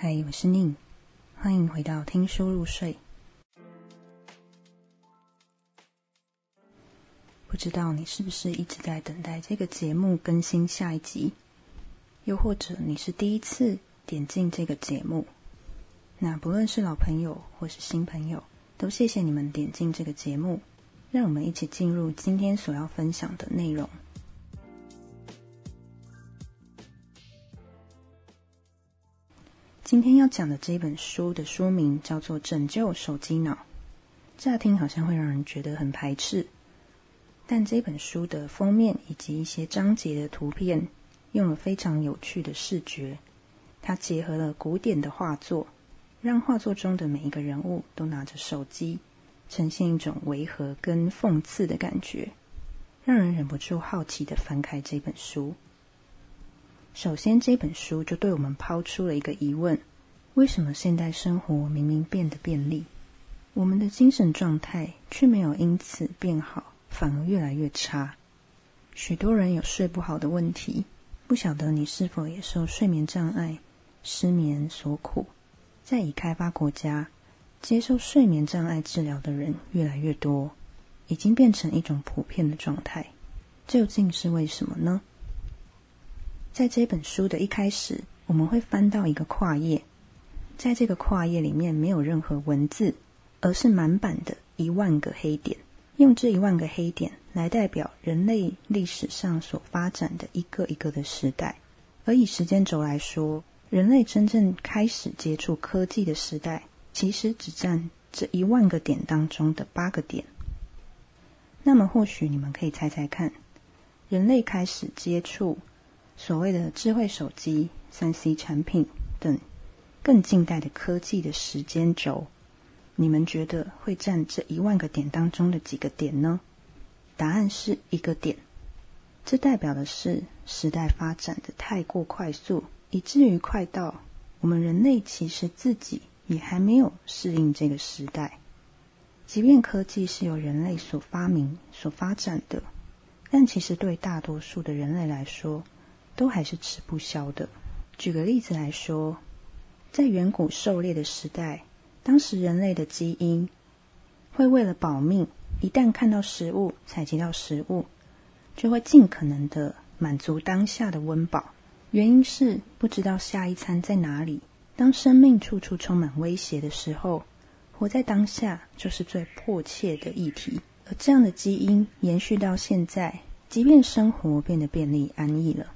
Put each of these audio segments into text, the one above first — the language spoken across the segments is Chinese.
嗨，我是宁，欢迎回到听书入睡。不知道你是不是一直在等待这个节目更新下一集？又或者你是第一次点进这个节目？那不论是老朋友或是新朋友，都谢谢你们点进这个节目，让我们一起进入今天所要分享的内容。今天要讲的这本书的书名叫做《拯救手机脑》，乍听好像会让人觉得很排斥，但这本书的封面以及一些章节的图片用了非常有趣的视觉，它结合了古典的画作，让画作中的每一个人物都拿着手机，呈现一种违和跟讽刺的感觉，让人忍不住好奇的翻开这本书。首先，这本书就对我们抛出了一个疑问：为什么现代生活明明变得便利，我们的精神状态却没有因此变好，反而越来越差？许多人有睡不好的问题，不晓得你是否也受睡眠障碍、失眠所苦？在已开发国家，接受睡眠障碍治疗的人越来越多，已经变成一种普遍的状态。究竟是为什么呢？在这本书的一开始，我们会翻到一个跨页，在这个跨页里面没有任何文字，而是满版的一万个黑点，用这一万个黑点来代表人类历史上所发展的一个一个的时代。而以时间轴来说，人类真正开始接触科技的时代，其实只占这一万个点当中的八个点。那么，或许你们可以猜猜看，人类开始接触。所谓的智慧手机、三 C 产品等更近代的科技的时间轴，你们觉得会占这一万个点当中的几个点呢？答案是一个点。这代表的是时代发展的太过快速，以至于快到我们人类其实自己也还没有适应这个时代。即便科技是由人类所发明、所发展的，但其实对大多数的人类来说，都还是吃不消的。举个例子来说，在远古狩猎的时代，当时人类的基因会为了保命，一旦看到食物、采集到食物，就会尽可能的满足当下的温饱。原因是不知道下一餐在哪里。当生命处处充满威胁的时候，活在当下就是最迫切的议题。而这样的基因延续到现在，即便生活变得便利安逸了。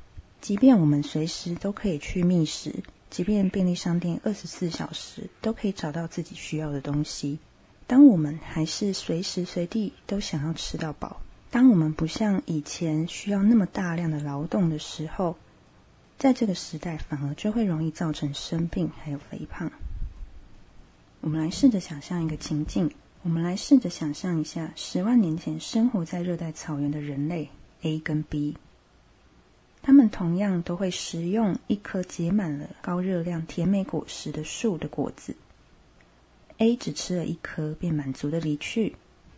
即便我们随时都可以去觅食，即便便利商店二十四小时都可以找到自己需要的东西，当我们还是随时随地都想要吃到饱，当我们不像以前需要那么大量的劳动的时候，在这个时代反而就会容易造成生病还有肥胖。我们来试着想象一个情境，我们来试着想象一下十万年前生活在热带草原的人类 A 跟 B。他们同样都会食用一颗结满了高热量甜美果实的树的果子。A 只吃了一颗便满足的离去，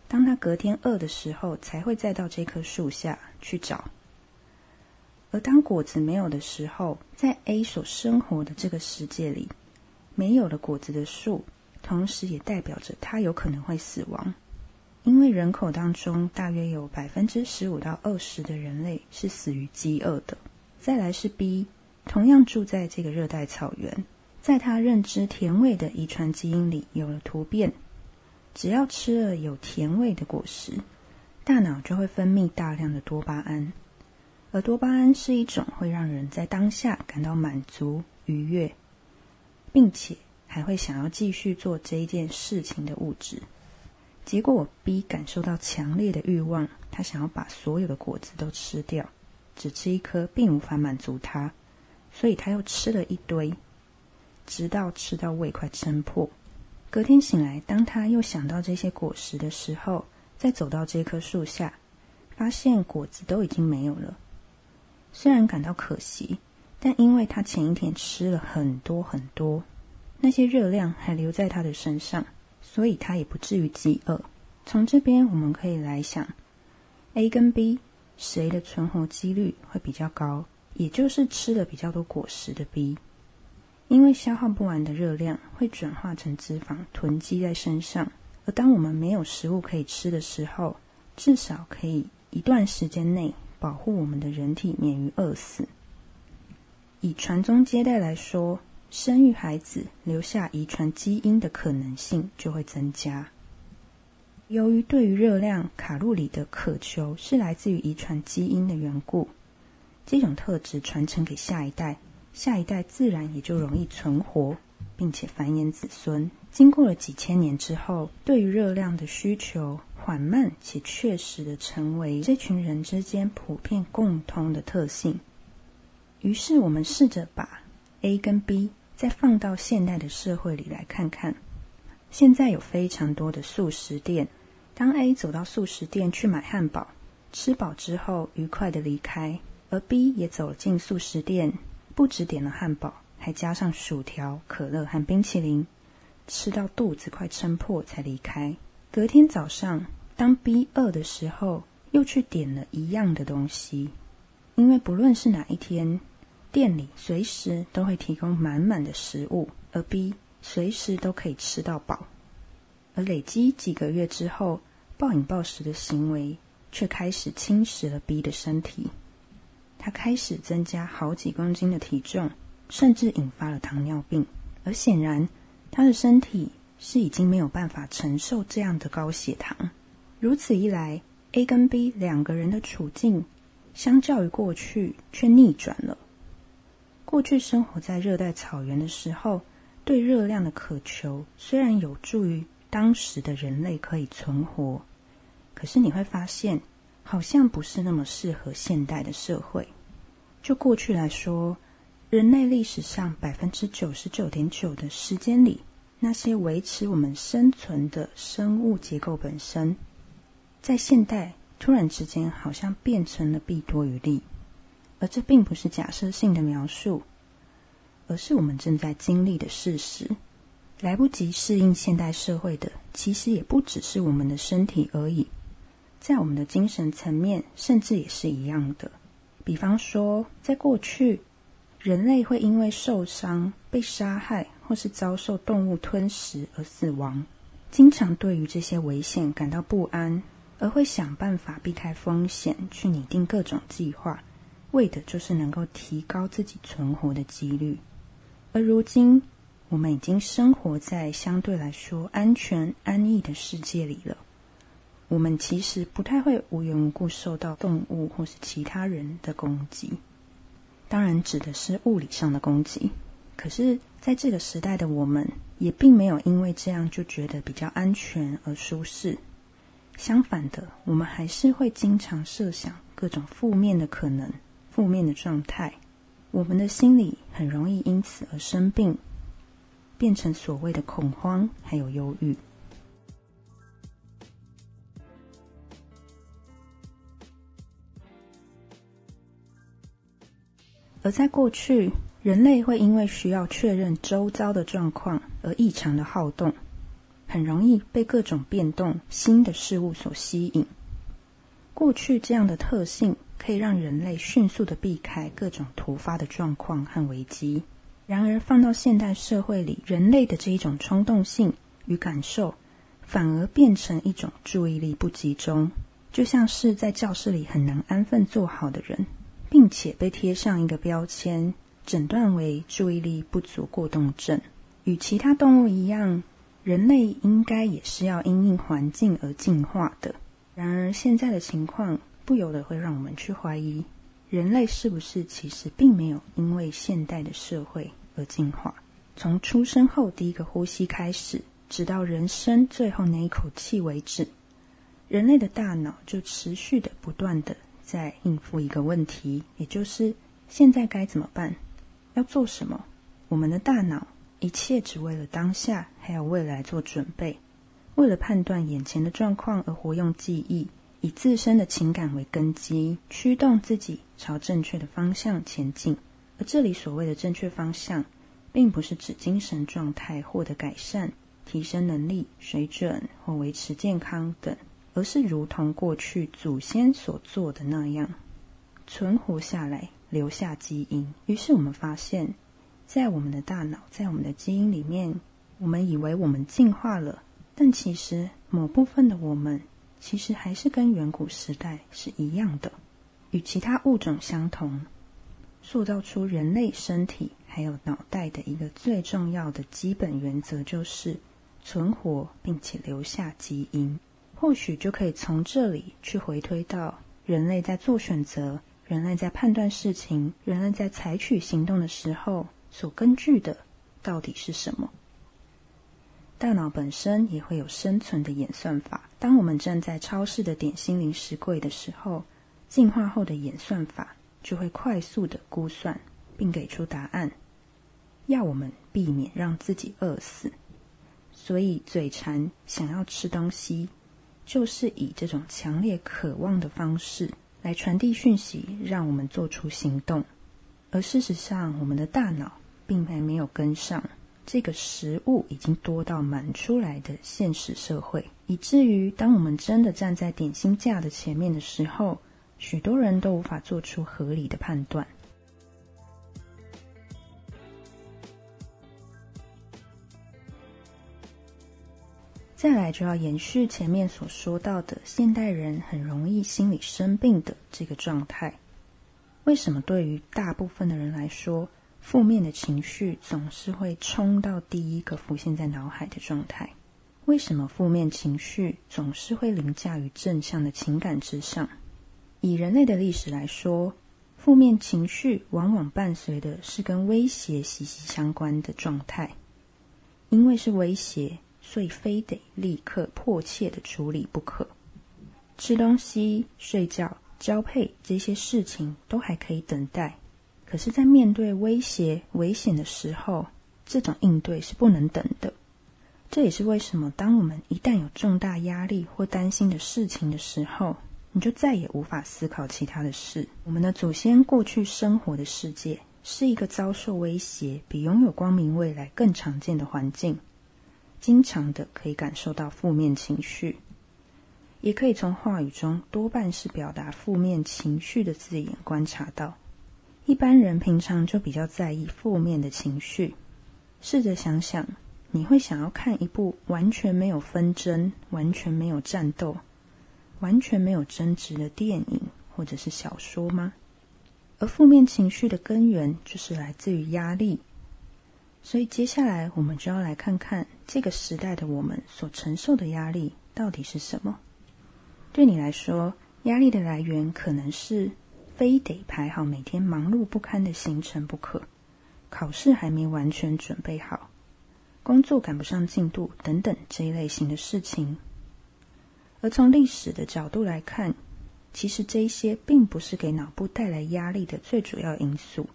当他隔天饿的时候，才会再到这棵树下去找。而当果子没有的时候，在 A 所生活的这个世界里，没有了果子的树，同时也代表着他有可能会死亡。因为人口当中大约有百分之十五到二十的人类是死于饥饿的。再来是 B，同样住在这个热带草原，在他认知甜味的遗传基因里有了突变。只要吃了有甜味的果实，大脑就会分泌大量的多巴胺，而多巴胺是一种会让人在当下感到满足、愉悦，并且还会想要继续做这一件事情的物质。结果我 B 感受到强烈的欲望，他想要把所有的果子都吃掉，只吃一颗并无法满足他，所以他又吃了一堆，直到吃到胃快撑破。隔天醒来，当他又想到这些果实的时候，再走到这棵树下，发现果子都已经没有了。虽然感到可惜，但因为他前一天吃了很多很多，那些热量还留在他的身上。所以他也不至于饥饿。从这边我们可以来想，A 跟 B 谁的存活几率会比较高？也就是吃了比较多果实的 B。因为消耗不完的热量会转化成脂肪囤积在身上，而当我们没有食物可以吃的时候，至少可以一段时间内保护我们的人体免于饿死。以传宗接代来说，生育孩子留下遗传基因的可能性就会增加。由于对于热量、卡路里的渴求是来自于遗传基因的缘故，这种特质传承给下一代。下一代自然也就容易存活，并且繁衍子孙。经过了几千年之后，对于热量的需求缓慢且确实的成为这群人之间普遍共通的特性。于是，我们试着把 A 跟 B 再放到现代的社会里来看看。现在有非常多的素食店，当 A 走到素食店去买汉堡，吃饱之后愉快的离开，而 B 也走进素食店。不止点了汉堡，还加上薯条、可乐和冰淇淋，吃到肚子快撑破才离开。隔天早上，当 B 饿的时候，又去点了一样的东西。因为不论是哪一天，店里随时都会提供满满的食物，而 B 随时都可以吃到饱。而累积几个月之后，暴饮暴食的行为却开始侵蚀了 B 的身体。他开始增加好几公斤的体重，甚至引发了糖尿病。而显然，他的身体是已经没有办法承受这样的高血糖。如此一来，A 跟 B 两个人的处境，相较于过去却逆转了。过去生活在热带草原的时候，对热量的渴求虽然有助于当时的人类可以存活，可是你会发现，好像不是那么适合现代的社会。就过去来说，人类历史上百分之九十九点九的时间里，那些维持我们生存的生物结构本身，在现代突然之间好像变成了弊多于利，而这并不是假设性的描述，而是我们正在经历的事实。来不及适应现代社会的，其实也不只是我们的身体而已，在我们的精神层面，甚至也是一样的。比方说，在过去，人类会因为受伤、被杀害，或是遭受动物吞食而死亡，经常对于这些危险感到不安，而会想办法避开风险，去拟定各种计划，为的就是能够提高自己存活的几率。而如今，我们已经生活在相对来说安全、安逸的世界里了。我们其实不太会无缘无故受到动物或是其他人的攻击，当然指的是物理上的攻击。可是，在这个时代的我们，也并没有因为这样就觉得比较安全而舒适。相反的，我们还是会经常设想各种负面的可能、负面的状态。我们的心理很容易因此而生病，变成所谓的恐慌还有忧郁。而在过去，人类会因为需要确认周遭的状况而异常的好动，很容易被各种变动、新的事物所吸引。过去这样的特性可以让人类迅速的避开各种突发的状况和危机。然而，放到现代社会里，人类的这一种冲动性与感受，反而变成一种注意力不集中，就像是在教室里很难安分坐好的人。并且被贴上一个标签，诊断为注意力不足过动症。与其他动物一样，人类应该也是要因应环境而进化的。然而，现在的情况不由得会让我们去怀疑，人类是不是其实并没有因为现代的社会而进化？从出生后第一个呼吸开始，直到人生最后那一口气为止，人类的大脑就持续的不断的。在应付一个问题，也就是现在该怎么办，要做什么？我们的大脑一切只为了当下，还有未来做准备，为了判断眼前的状况而活用记忆，以自身的情感为根基，驱动自己朝正确的方向前进。而这里所谓的正确方向，并不是指精神状态获得改善、提升能力水准或维持健康等。而是如同过去祖先所做的那样，存活下来，留下基因。于是我们发现，在我们的大脑，在我们的基因里面，我们以为我们进化了，但其实某部分的我们，其实还是跟远古时代是一样的，与其他物种相同。塑造出人类身体还有脑袋的一个最重要的基本原则，就是存活并且留下基因。或许就可以从这里去回推到人类在做选择、人类在判断事情、人类在采取行动的时候所根据的到底是什么。大脑本身也会有生存的演算法。当我们站在超市的点心零食柜的时候，进化后的演算法。就会快速的估算，并给出答案，要我们避免让自己饿死。所以，嘴馋想要吃东西，就是以这种强烈渴望的方式来传递讯息，让我们做出行动。而事实上，我们的大脑并还没有跟上这个食物已经多到满出来的现实社会，以至于当我们真的站在点心架的前面的时候。许多人都无法做出合理的判断。再来就要延续前面所说到的，现代人很容易心理生病的这个状态。为什么对于大部分的人来说，负面的情绪总是会冲到第一个浮现在脑海的状态？为什么负面情绪总是会凌驾于正向的情感之上？以人类的历史来说，负面情绪往往伴随的是跟威胁息息相关的状态。因为是威胁，所以非得立刻迫切的处理不可。吃东西、睡觉、交配这些事情都还可以等待，可是，在面对威胁、危险的时候，这种应对是不能等的。这也是为什么，当我们一旦有重大压力或担心的事情的时候，你就再也无法思考其他的事。我们的祖先过去生活的世界是一个遭受威胁、比拥有光明未来更常见的环境，经常的可以感受到负面情绪，也可以从话语中多半是表达负面情绪的字眼观察到。一般人平常就比较在意负面的情绪。试着想想，你会想要看一部完全没有纷争、完全没有战斗？完全没有争执的电影或者是小说吗？而负面情绪的根源就是来自于压力，所以接下来我们就要来看看这个时代的我们所承受的压力到底是什么。对你来说，压力的来源可能是非得排好每天忙碌不堪的行程不可，考试还没完全准备好，工作赶不上进度等等这一类型的事情。而从历史的角度来看，其实这一些并不是给脑部带来压力的最主要因素。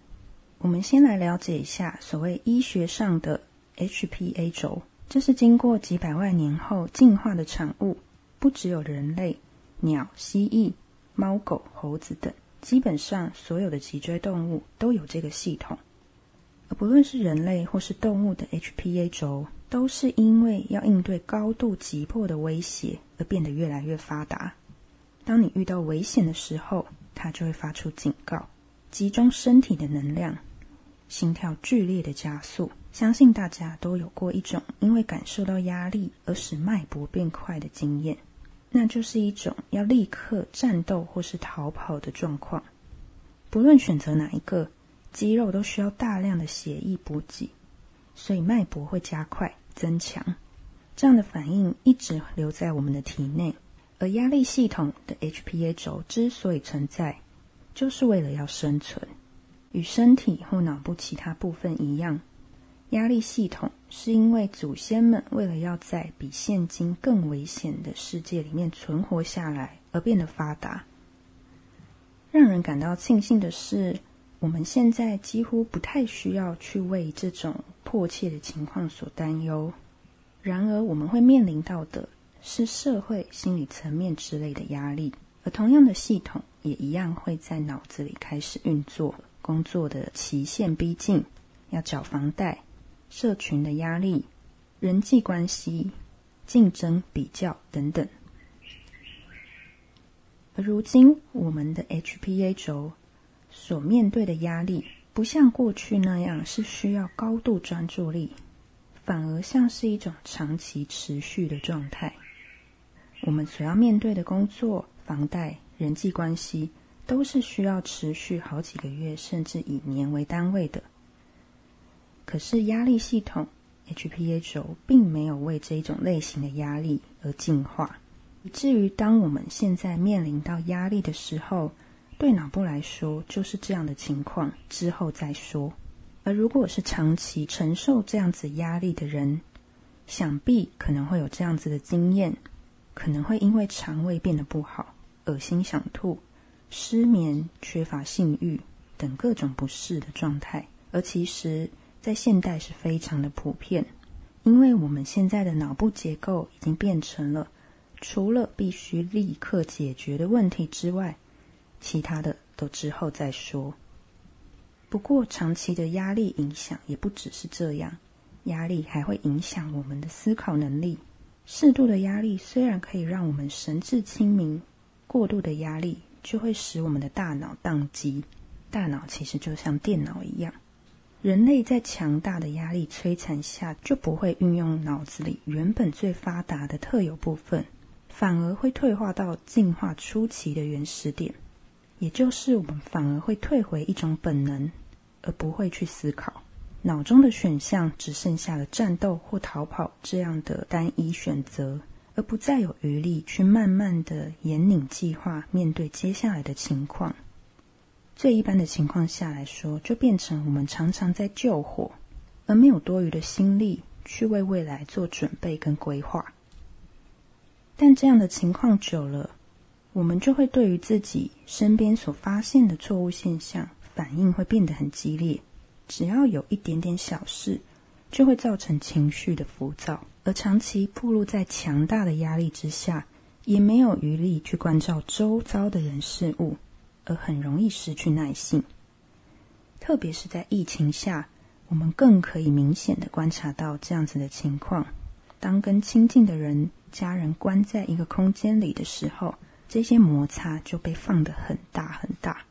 我们先来了解一下所谓医学上的 HPA 轴，这是经过几百万年后进化的产物。不只有人类、鸟、蜥蜴、猫、狗、猴子等，基本上所有的脊椎动物都有这个系统。而不论是人类或是动物的 HPA 轴。都是因为要应对高度急迫的威胁而变得越来越发达。当你遇到危险的时候，它就会发出警告，集中身体的能量，心跳剧烈的加速。相信大家都有过一种因为感受到压力而使脉搏变快的经验，那就是一种要立刻战斗或是逃跑的状况。不论选择哪一个，肌肉都需要大量的血液补给，所以脉搏会加快。增强，这样的反应一直留在我们的体内。而压力系统的 HPA 轴之所以存在，就是为了要生存。与身体或脑部其他部分一样，压力系统是因为祖先们为了要在比现今更危险的世界里面存活下来而变得发达。让人感到庆幸的是，我们现在几乎不太需要去为这种。迫切的情况所担忧，然而我们会面临到的是社会、心理层面之类的压力，而同样的系统也一样会在脑子里开始运作。工作的期限逼近，要缴房贷，社群的压力，人际关系、竞争、比较等等。而如今，我们的 HPA 轴所面对的压力。不像过去那样是需要高度专注力，反而像是一种长期持续的状态。我们所要面对的工作、房贷、人际关系，都是需要持续好几个月，甚至以年为单位的。可是压力系统 HPA 轴并没有为这一种类型的压力而进化，以至于当我们现在面临到压力的时候，对脑部来说就是这样的情况，之后再说。而如果是长期承受这样子压力的人，想必可能会有这样子的经验。可能会因为肠胃变得不好、恶心想吐、失眠、缺乏性欲等各种不适的状态，而其实，在现代是非常的普遍。因为我们现在的脑部结构已经变成了，除了必须立刻解决的问题之外，其他的都之后再说。不过，长期的压力影响也不只是这样，压力还会影响我们的思考能力。适度的压力虽然可以让我们神志清明，过度的压力就会使我们的大脑宕机。大脑其实就像电脑一样，人类在强大的压力摧残下，就不会运用脑子里原本最发达的特有部分，反而会退化到进化初期的原始点，也就是我们反而会退回一种本能，而不会去思考。脑中的选项只剩下了战斗或逃跑这样的单一选择，而不再有余力去慢慢的严拧计划，面对接下来的情况。最一般的情况下来说，就变成我们常常在救火，而没有多余的心力去为未来做准备跟规划。但这样的情况久了，我们就会对于自己身边所发现的错误现象，反应会变得很激烈。只要有一点点小事，就会造成情绪的浮躁，而长期暴露在强大的压力之下，也没有余力去关照周遭的人事物，而很容易失去耐性。特别是在疫情下，我们更可以明显的观察到这样子的情况：当跟亲近的人、家人关在一个空间里的时候，这些摩擦就被放得很大很大。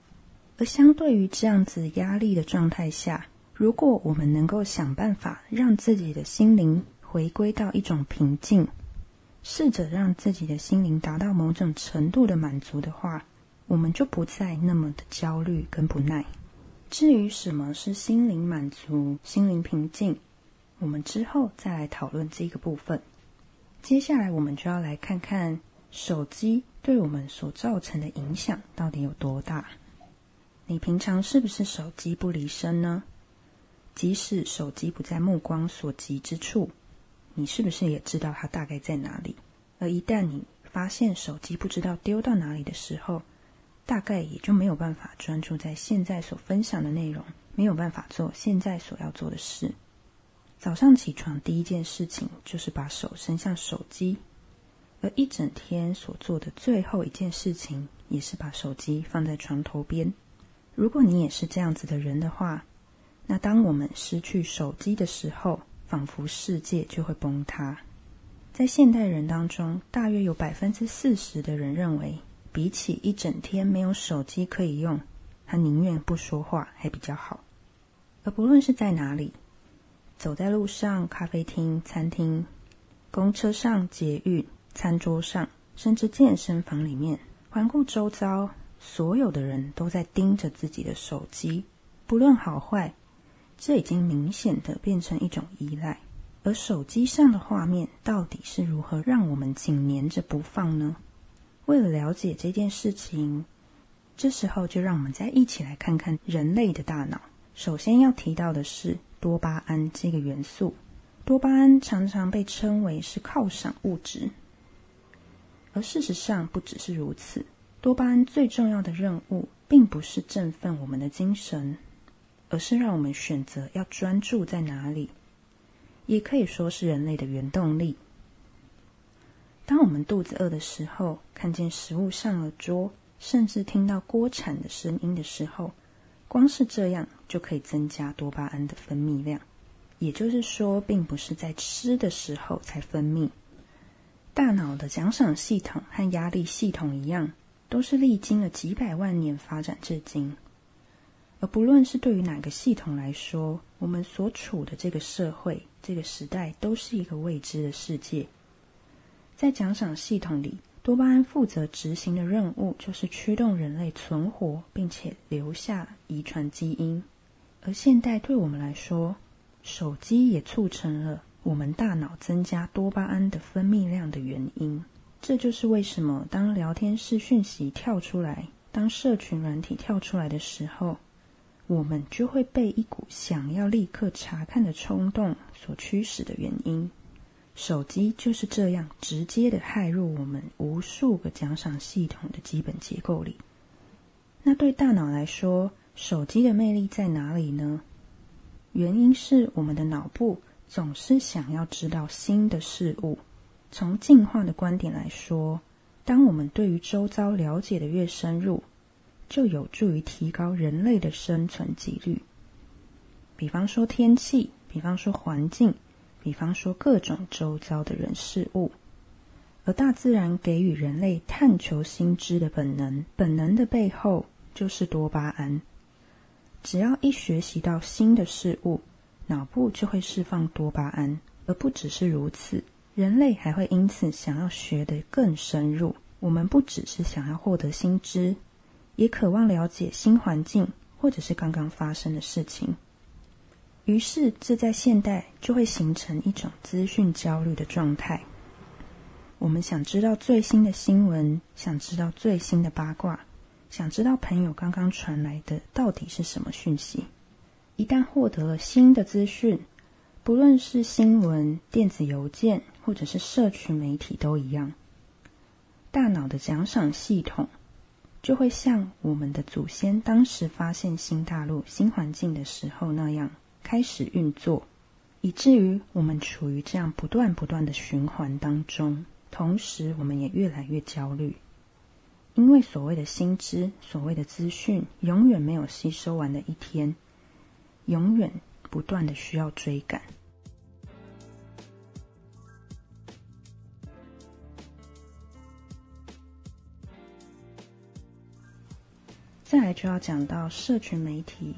而相对于这样子压力的状态下，如果我们能够想办法让自己的心灵回归到一种平静，试着让自己的心灵达到某种程度的满足的话，我们就不再那么的焦虑跟不耐。至于什么是心灵满足、心灵平静，我们之后再来讨论这个部分。接下来，我们就要来看看手机对我们所造成的影响到底有多大。你平常是不是手机不离身呢？即使手机不在目光所及之处，你是不是也知道它大概在哪里？而一旦你发现手机不知道丢到哪里的时候，大概也就没有办法专注在现在所分享的内容，没有办法做现在所要做的事。早上起床第一件事情就是把手伸向手机，而一整天所做的最后一件事情也是把手机放在床头边。如果你也是这样子的人的话，那当我们失去手机的时候，仿佛世界就会崩塌。在现代人当中，大约有百分之四十的人认为，比起一整天没有手机可以用，他宁愿不说话还比较好。而不论是在哪里，走在路上、咖啡厅、餐厅、公车上、捷运、餐桌上，甚至健身房里面，环顾周遭。所有的人都在盯着自己的手机，不论好坏，这已经明显的变成一种依赖。而手机上的画面到底是如何让我们紧黏着不放呢？为了了解这件事情，这时候就让我们再一起来看看人类的大脑。首先要提到的是多巴胺这个元素。多巴胺常常被称为是犒赏物质，而事实上不只是如此。多巴胺最重要的任务，并不是振奋我们的精神，而是让我们选择要专注在哪里，也可以说是人类的原动力。当我们肚子饿的时候，看见食物上了桌，甚至听到锅铲的声音的时候，光是这样就可以增加多巴胺的分泌量。也就是说，并不是在吃的时候才分泌。大脑的奖赏系统和压力系统一样。都是历经了几百万年发展至今，而不论是对于哪个系统来说，我们所处的这个社会、这个时代，都是一个未知的世界。在奖赏系统里，多巴胺负责执行的任务就是驱动人类存活，并且留下遗传基因。而现代对我们来说，手机也促成了我们大脑增加多巴胺的分泌量的原因。这就是为什么当聊天室讯息跳出来，当社群软体跳出来的时候，我们就会被一股想要立刻查看的冲动所驱使的原因。手机就是这样直接的害入我们无数个奖赏系统的基本结构里。那对大脑来说，手机的魅力在哪里呢？原因是我们的脑部总是想要知道新的事物。从进化的观点来说，当我们对于周遭了解的越深入，就有助于提高人类的生存几率。比方说天气，比方说环境，比方说各种周遭的人事物。而大自然给予人类探求新知的本能，本能的背后就是多巴胺。只要一学习到新的事物，脑部就会释放多巴胺，而不只是如此，人类还会因此想要学得更深入。我们不只是想要获得新知，也渴望了解新环境或者是刚刚发生的事情。于是，这在现代就会形成一种资讯焦虑的状态。我们想知道最新的新闻，想知道最新的八卦。想知道朋友刚刚传来的到底是什么讯息？一旦获得了新的资讯，不论是新闻、电子邮件，或者是社群媒体，都一样，大脑的奖赏系统就会像我们的祖先当时发现新大陆、新环境的时候那样开始运作，以至于我们处于这样不断不断的循环当中，同时我们也越来越焦虑。因为所谓的新知、所谓的资讯，永远没有吸收完的一天，永远不断的需要追赶。再来就要讲到社群媒体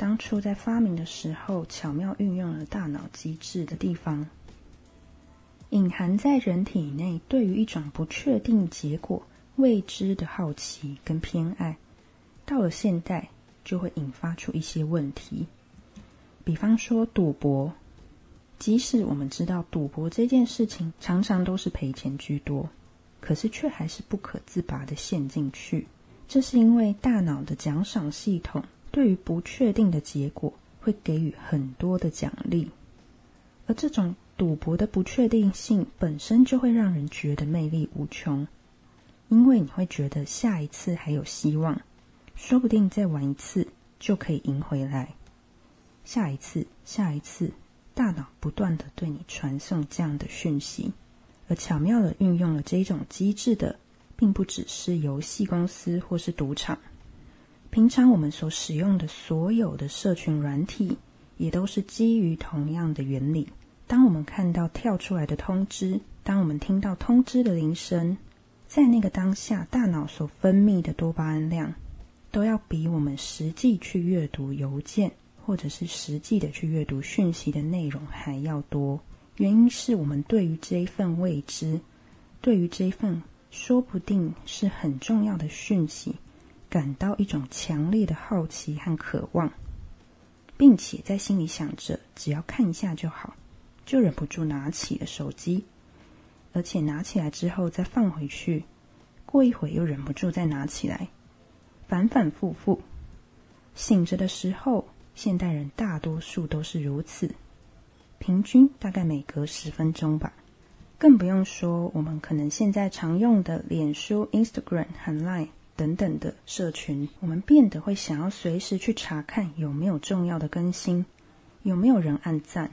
当初在发明的时候，巧妙运用了大脑机制的地方，隐含在人体内对于一种不确定结果。未知的好奇跟偏爱，到了现代就会引发出一些问题。比方说赌博，即使我们知道赌博这件事情常常都是赔钱居多，可是却还是不可自拔的陷进去。这是因为大脑的奖赏系统对于不确定的结果会给予很多的奖励，而这种赌博的不确定性本身就会让人觉得魅力无穷。因为你会觉得下一次还有希望，说不定再玩一次就可以赢回来。下一次，下一次，大脑不断的对你传送这样的讯息，而巧妙的运用了这种机制的，并不只是游戏公司或是赌场。平常我们所使用的所有的社群软体，也都是基于同样的原理。当我们看到跳出来的通知，当我们听到通知的铃声。在那个当下，大脑所分泌的多巴胺量，都要比我们实际去阅读邮件，或者是实际的去阅读讯息的内容还要多。原因是我们对于这一份未知，对于这一份说不定是很重要的讯息，感到一种强烈的好奇和渴望，并且在心里想着只要看一下就好，就忍不住拿起了手机。而且拿起来之后再放回去，过一会又忍不住再拿起来，反反复复。醒着的时候，现代人大多数都是如此，平均大概每隔十分钟吧。更不用说我们可能现在常用的脸书、Instagram 和 Line 等等的社群，我们变得会想要随时去查看有没有重要的更新，有没有人按赞。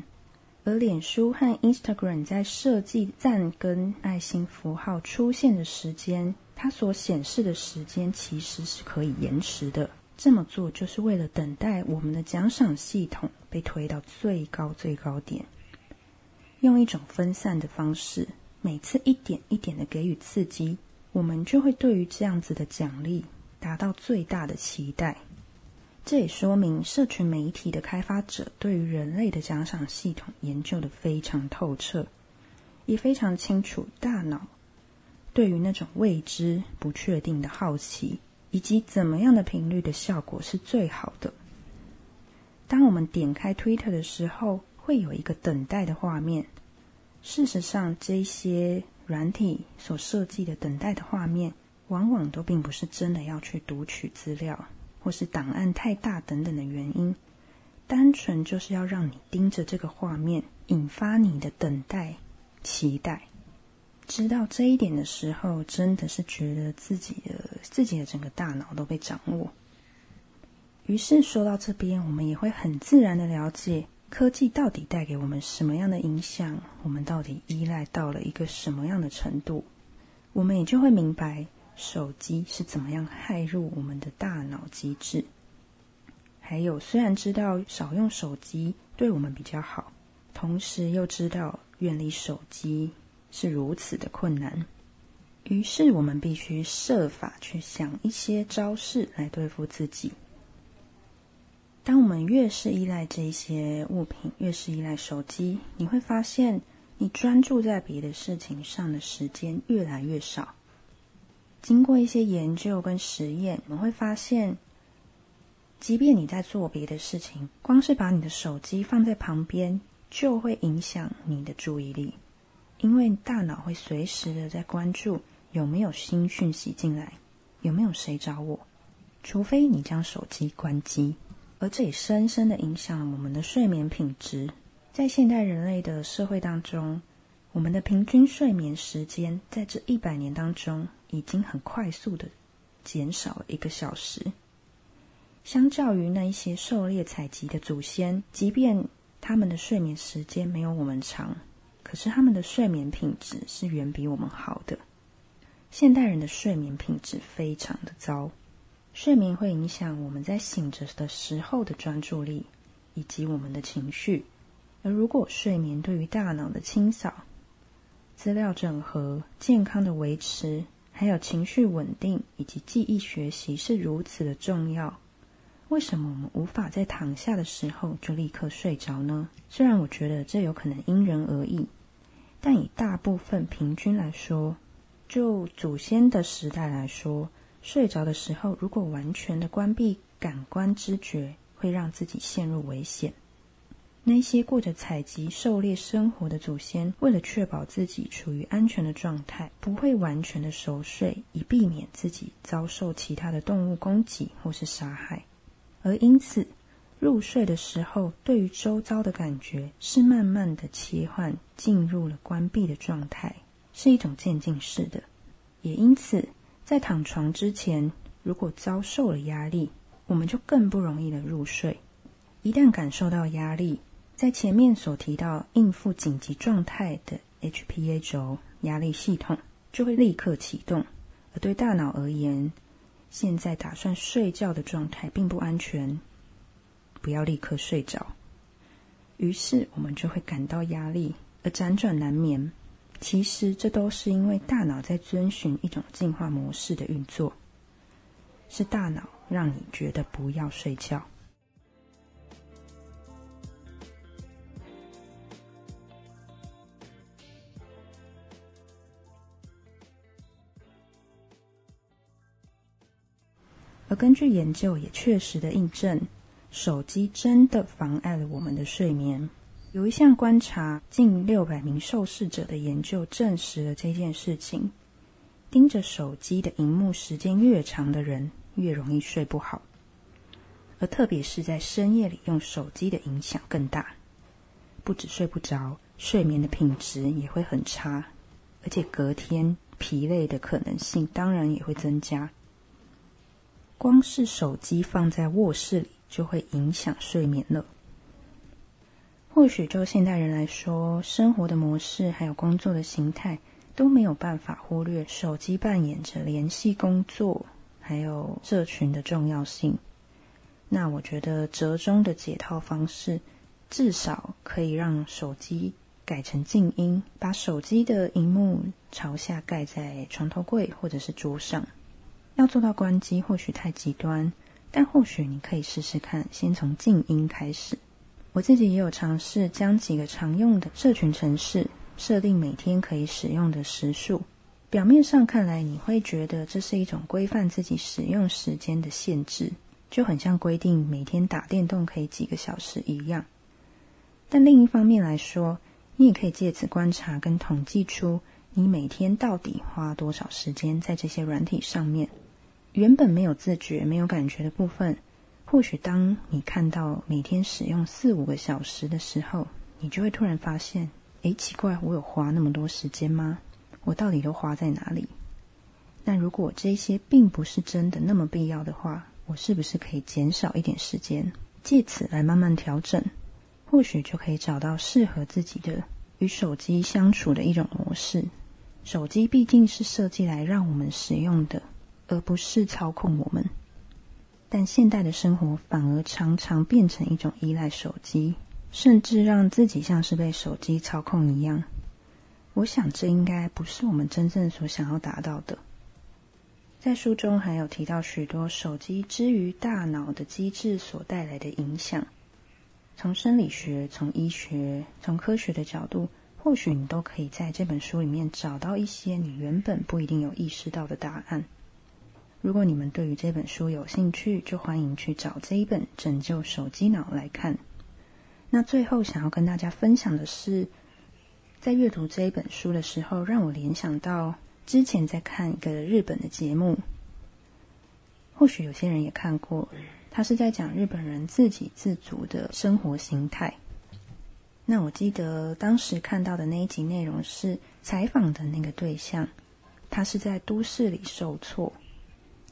而脸书和 Instagram 在设计赞跟爱心符号出现的时间，它所显示的时间其实是可以延迟的。这么做就是为了等待我们的奖赏系统被推到最高最高点，用一种分散的方式，每次一点一点的给予刺激，我们就会对于这样子的奖励达到最大的期待。这也说明社群媒体的开发者对于人类的奖赏系统研究的非常透彻，也非常清楚大脑对于那种未知、不确定的好奇，以及怎么样的频率的效果是最好的。当我们点开 Twitter 的时候，会有一个等待的画面。事实上，这些软体所设计的等待的画面，往往都并不是真的要去读取资料，或是档案太大等等的原因，单纯就是要让你盯着这个画面，引发你的等待、期待。知道这一点的时候，真的是觉得自己的自己的整个大脑都被掌握。于是说到这边，我们也会很自然的了解。科技到底带给我们什么样的影响？我们到底依赖到了一个什么样的程度？我们也就会明白手机是怎么样害入我们的大脑机制。还有，虽然知道少用手机对我们比较好，同时又知道远离手机是如此的困难，于是我们必须设法去想一些招式来对付自己。当我们越是依赖这些物品，越是依赖手机，你会发现你专注在别的事情上的时间越来越少。经过一些研究跟实验，我们会发现，即便你在做别的事情，光是把你的手机放在旁边，就会影响你的注意力，因为大脑会随时的在关注有没有新讯息进来，有没有谁找我，除非你将手机关机。而这也深深的影响了我们的睡眠品质。在现代人类的社会当中，我们的平均睡眠时间在这一百年当中已经很快速的减少了一个小时。相较于那一些狩猎采集的祖先，即便他们的睡眠时间没有我们长，可是他们的睡眠品质是远比我们好的。现代人的睡眠品质非常的糟。睡眠会影响我们在醒着的时候的专注力以及我们的情绪，而如果睡眠对于大脑的清扫、资料整合、健康的维持，还有情绪稳定以及记忆学习是如此的重要，为什么我们无法在躺下的时候就立刻睡着呢？虽然我觉得这有可能因人而异，但以大部分平均来说，就祖先的时代来说。睡着的时候，如果完全的关闭感官知觉，会让自己陷入危险。那些过着采集、狩猎生活的祖先，为了确保自己处于安全的状态，不会完全的熟睡，以避免自己遭受其他的动物攻击或是杀害。而因此，入睡的时候，对于周遭的感觉是慢慢的切换，进入了关闭的状态，是一种渐进式的。也因此。在躺床之前，如果遭受了压力，我们就更不容易的入睡。一旦感受到压力，在前面所提到应付紧急状态的 HPA 轴压力系统就会立刻启动。而对大脑而言，现在打算睡觉的状态并不安全，不要立刻睡着。于是我们就会感到压力，而辗转难眠。其实，这都是因为大脑在遵循一种进化模式的运作，是大脑让你觉得不要睡觉。而根据研究，也确实的印证，手机真的妨碍了我们的睡眠。有一项观察，近六百名受试者的研究证实了这件事情：盯着手机的荧幕时间越长的人，越容易睡不好。而特别是在深夜里用手机的影响更大，不止睡不着，睡眠的品质也会很差，而且隔天疲累的可能性当然也会增加。光是手机放在卧室里，就会影响睡眠了。或许就现代人来说，生活的模式还有工作的形态都没有办法忽略手机扮演着联系、工作还有社群的重要性。那我觉得折中的解套方式，至少可以让手机改成静音，把手机的荧幕朝下盖在床头柜或者是桌上。要做到关机或许太极端，但或许你可以试试看，先从静音开始。我自己也有尝试将几个常用的社群程式设定每天可以使用的时数。表面上看来，你会觉得这是一种规范自己使用时间的限制，就很像规定每天打电动可以几个小时一样。但另一方面来说，你也可以借此观察跟统计出你每天到底花多少时间在这些软体上面。原本没有自觉、没有感觉的部分，或许当你看到每天使用四五个小时的时候，你就会突然发现：诶，奇怪，我有花那么多时间吗？我到底都花在哪里？那如果这些并不是真的那么必要的话，我是不是可以减少一点时间，借此来慢慢调整？或许就可以找到适合自己的与手机相处的一种模式。手机毕竟是设计来让我们使用的，而不是操控我们。但现代的生活反而常常变成一种依赖手机，甚至让自己像是被手机操控一样。我想，这应该不是我们真正所想要达到的。在书中还有提到许多手机之于大脑的机制所带来的影响，从生理学、从医学、从科学的角度，或许你都可以在这本书里面找到一些你原本不一定有意识到的答案。如果你们对于这本书有兴趣，就欢迎去找这一本《拯救手机脑》来看。那最后想要跟大家分享的是。在阅读这一本书的时候，让我联想到之前在看一个日本的节目，或许有些人也看过。他是在讲日本人自给自足的生活形态。那我记得当时看到的那一集内容是采访的那个对象，他是在都市里受挫，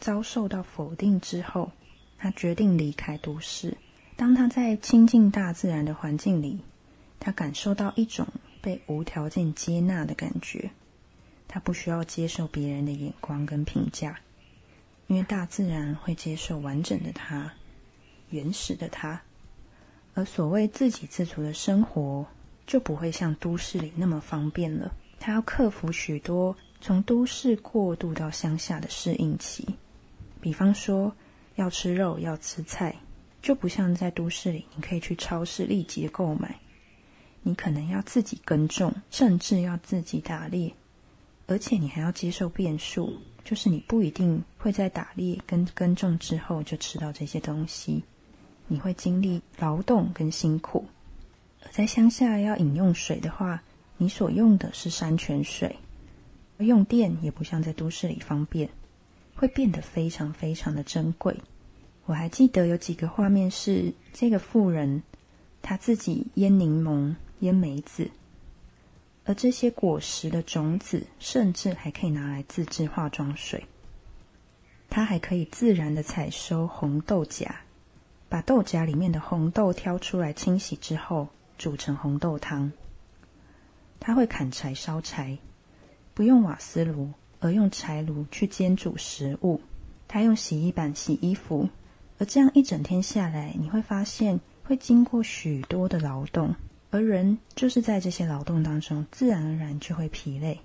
遭受到否定之后，他决定离开都市。当他在亲近大自然的环境里，他感受到一种。被无条件接纳的感觉，他不需要接受别人的眼光跟评价，因为大自然会接受完整的他，原始的他。而所谓自给自足的生活，就不会像都市里那么方便了。他要克服许多从都市过渡到乡下的适应期，比方说要吃肉、要吃菜，就不像在都市里，你可以去超市立即购买。你可能要自己耕种，甚至要自己打猎，而且你还要接受变数，就是你不一定会在打猎跟耕种之后就吃到这些东西，你会经历劳动跟辛苦。而在乡下要饮用水的话，你所用的是山泉水，用电也不像在都市里方便，会变得非常非常的珍贵。我还记得有几个画面是这个妇人他自己腌柠檬。腌梅子，而这些果实的种子，甚至还可以拿来自制化妆水。她还可以自然的采收红豆荚，把豆荚里面的红豆挑出来清洗之后，煮成红豆汤。他会砍柴烧柴，不用瓦斯炉，而用柴炉去煎煮食物。他用洗衣板洗衣服，而这样一整天下来，你会发现会经过许多的劳动。而人就是在这些劳动当中，自然而然就会疲累，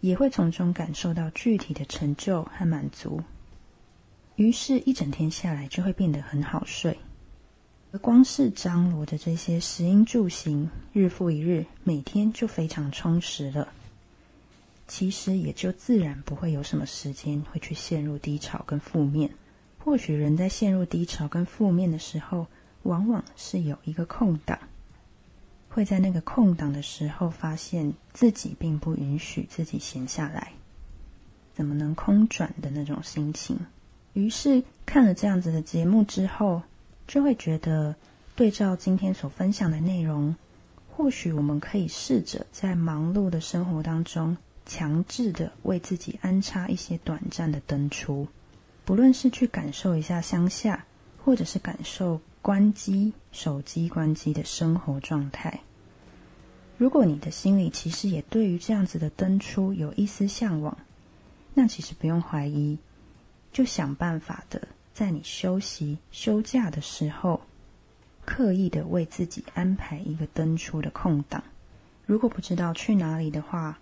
也会从中感受到具体的成就和满足。于是，一整天下来就会变得很好睡。而光是张罗的这些食衣住行，日复一日，每天就非常充实了。其实也就自然不会有什么时间会去陷入低潮跟负面。或许人在陷入低潮跟负面的时候，往往是有一个空档。会在那个空档的时候，发现自己并不允许自己闲下来，怎么能空转的那种心情。于是看了这样子的节目之后，就会觉得对照今天所分享的内容，或许我们可以试着在忙碌的生活当中，强制的为自己安插一些短暂的灯出，不论是去感受一下乡下，或者是感受。关机手机，关机的生活状态。如果你的心里其实也对于这样子的登出有一丝向往，那其实不用怀疑，就想办法的在你休息休假的时候，刻意的为自己安排一个登出的空档。如果不知道去哪里的话，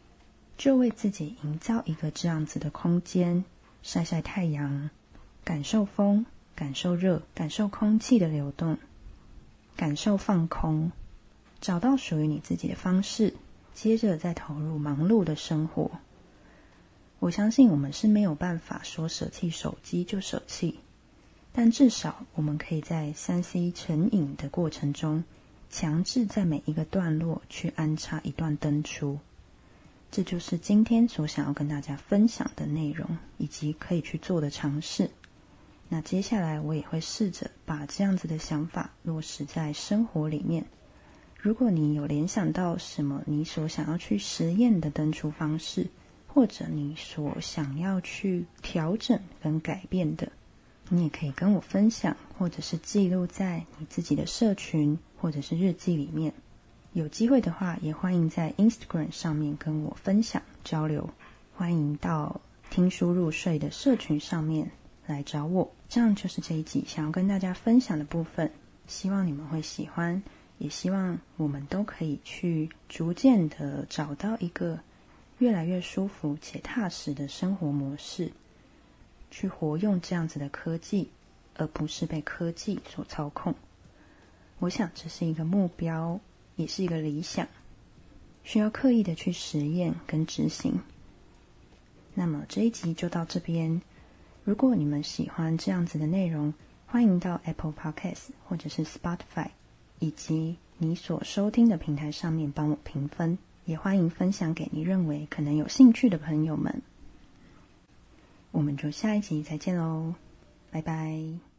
就为自己营造一个这样子的空间，晒晒太阳，感受风。感受热，感受空气的流动，感受放空，找到属于你自己的方式，接着再投入忙碌的生活。我相信我们是没有办法说舍弃手机就舍弃，但至少我们可以在三 C 成瘾的过程中，强制在每一个段落去安插一段灯出。这就是今天所想要跟大家分享的内容，以及可以去做的尝试。那接下来我也会试着把这样子的想法落实在生活里面。如果你有联想到什么你所想要去实验的登出方式，或者你所想要去调整跟改变的，你也可以跟我分享，或者是记录在你自己的社群或者是日记里面。有机会的话，也欢迎在 Instagram 上面跟我分享交流。欢迎到听书入睡的社群上面。来找我，这样就是这一集想要跟大家分享的部分。希望你们会喜欢，也希望我们都可以去逐渐的找到一个越来越舒服且踏实的生活模式，去活用这样子的科技，而不是被科技所操控。我想这是一个目标，也是一个理想，需要刻意的去实验跟执行。那么这一集就到这边。如果你们喜欢这样子的内容，欢迎到 Apple Podcast 或者是 Spotify 以及你所收听的平台上面帮我评分，也欢迎分享给你认为可能有兴趣的朋友们。我们就下一集再见喽，拜拜。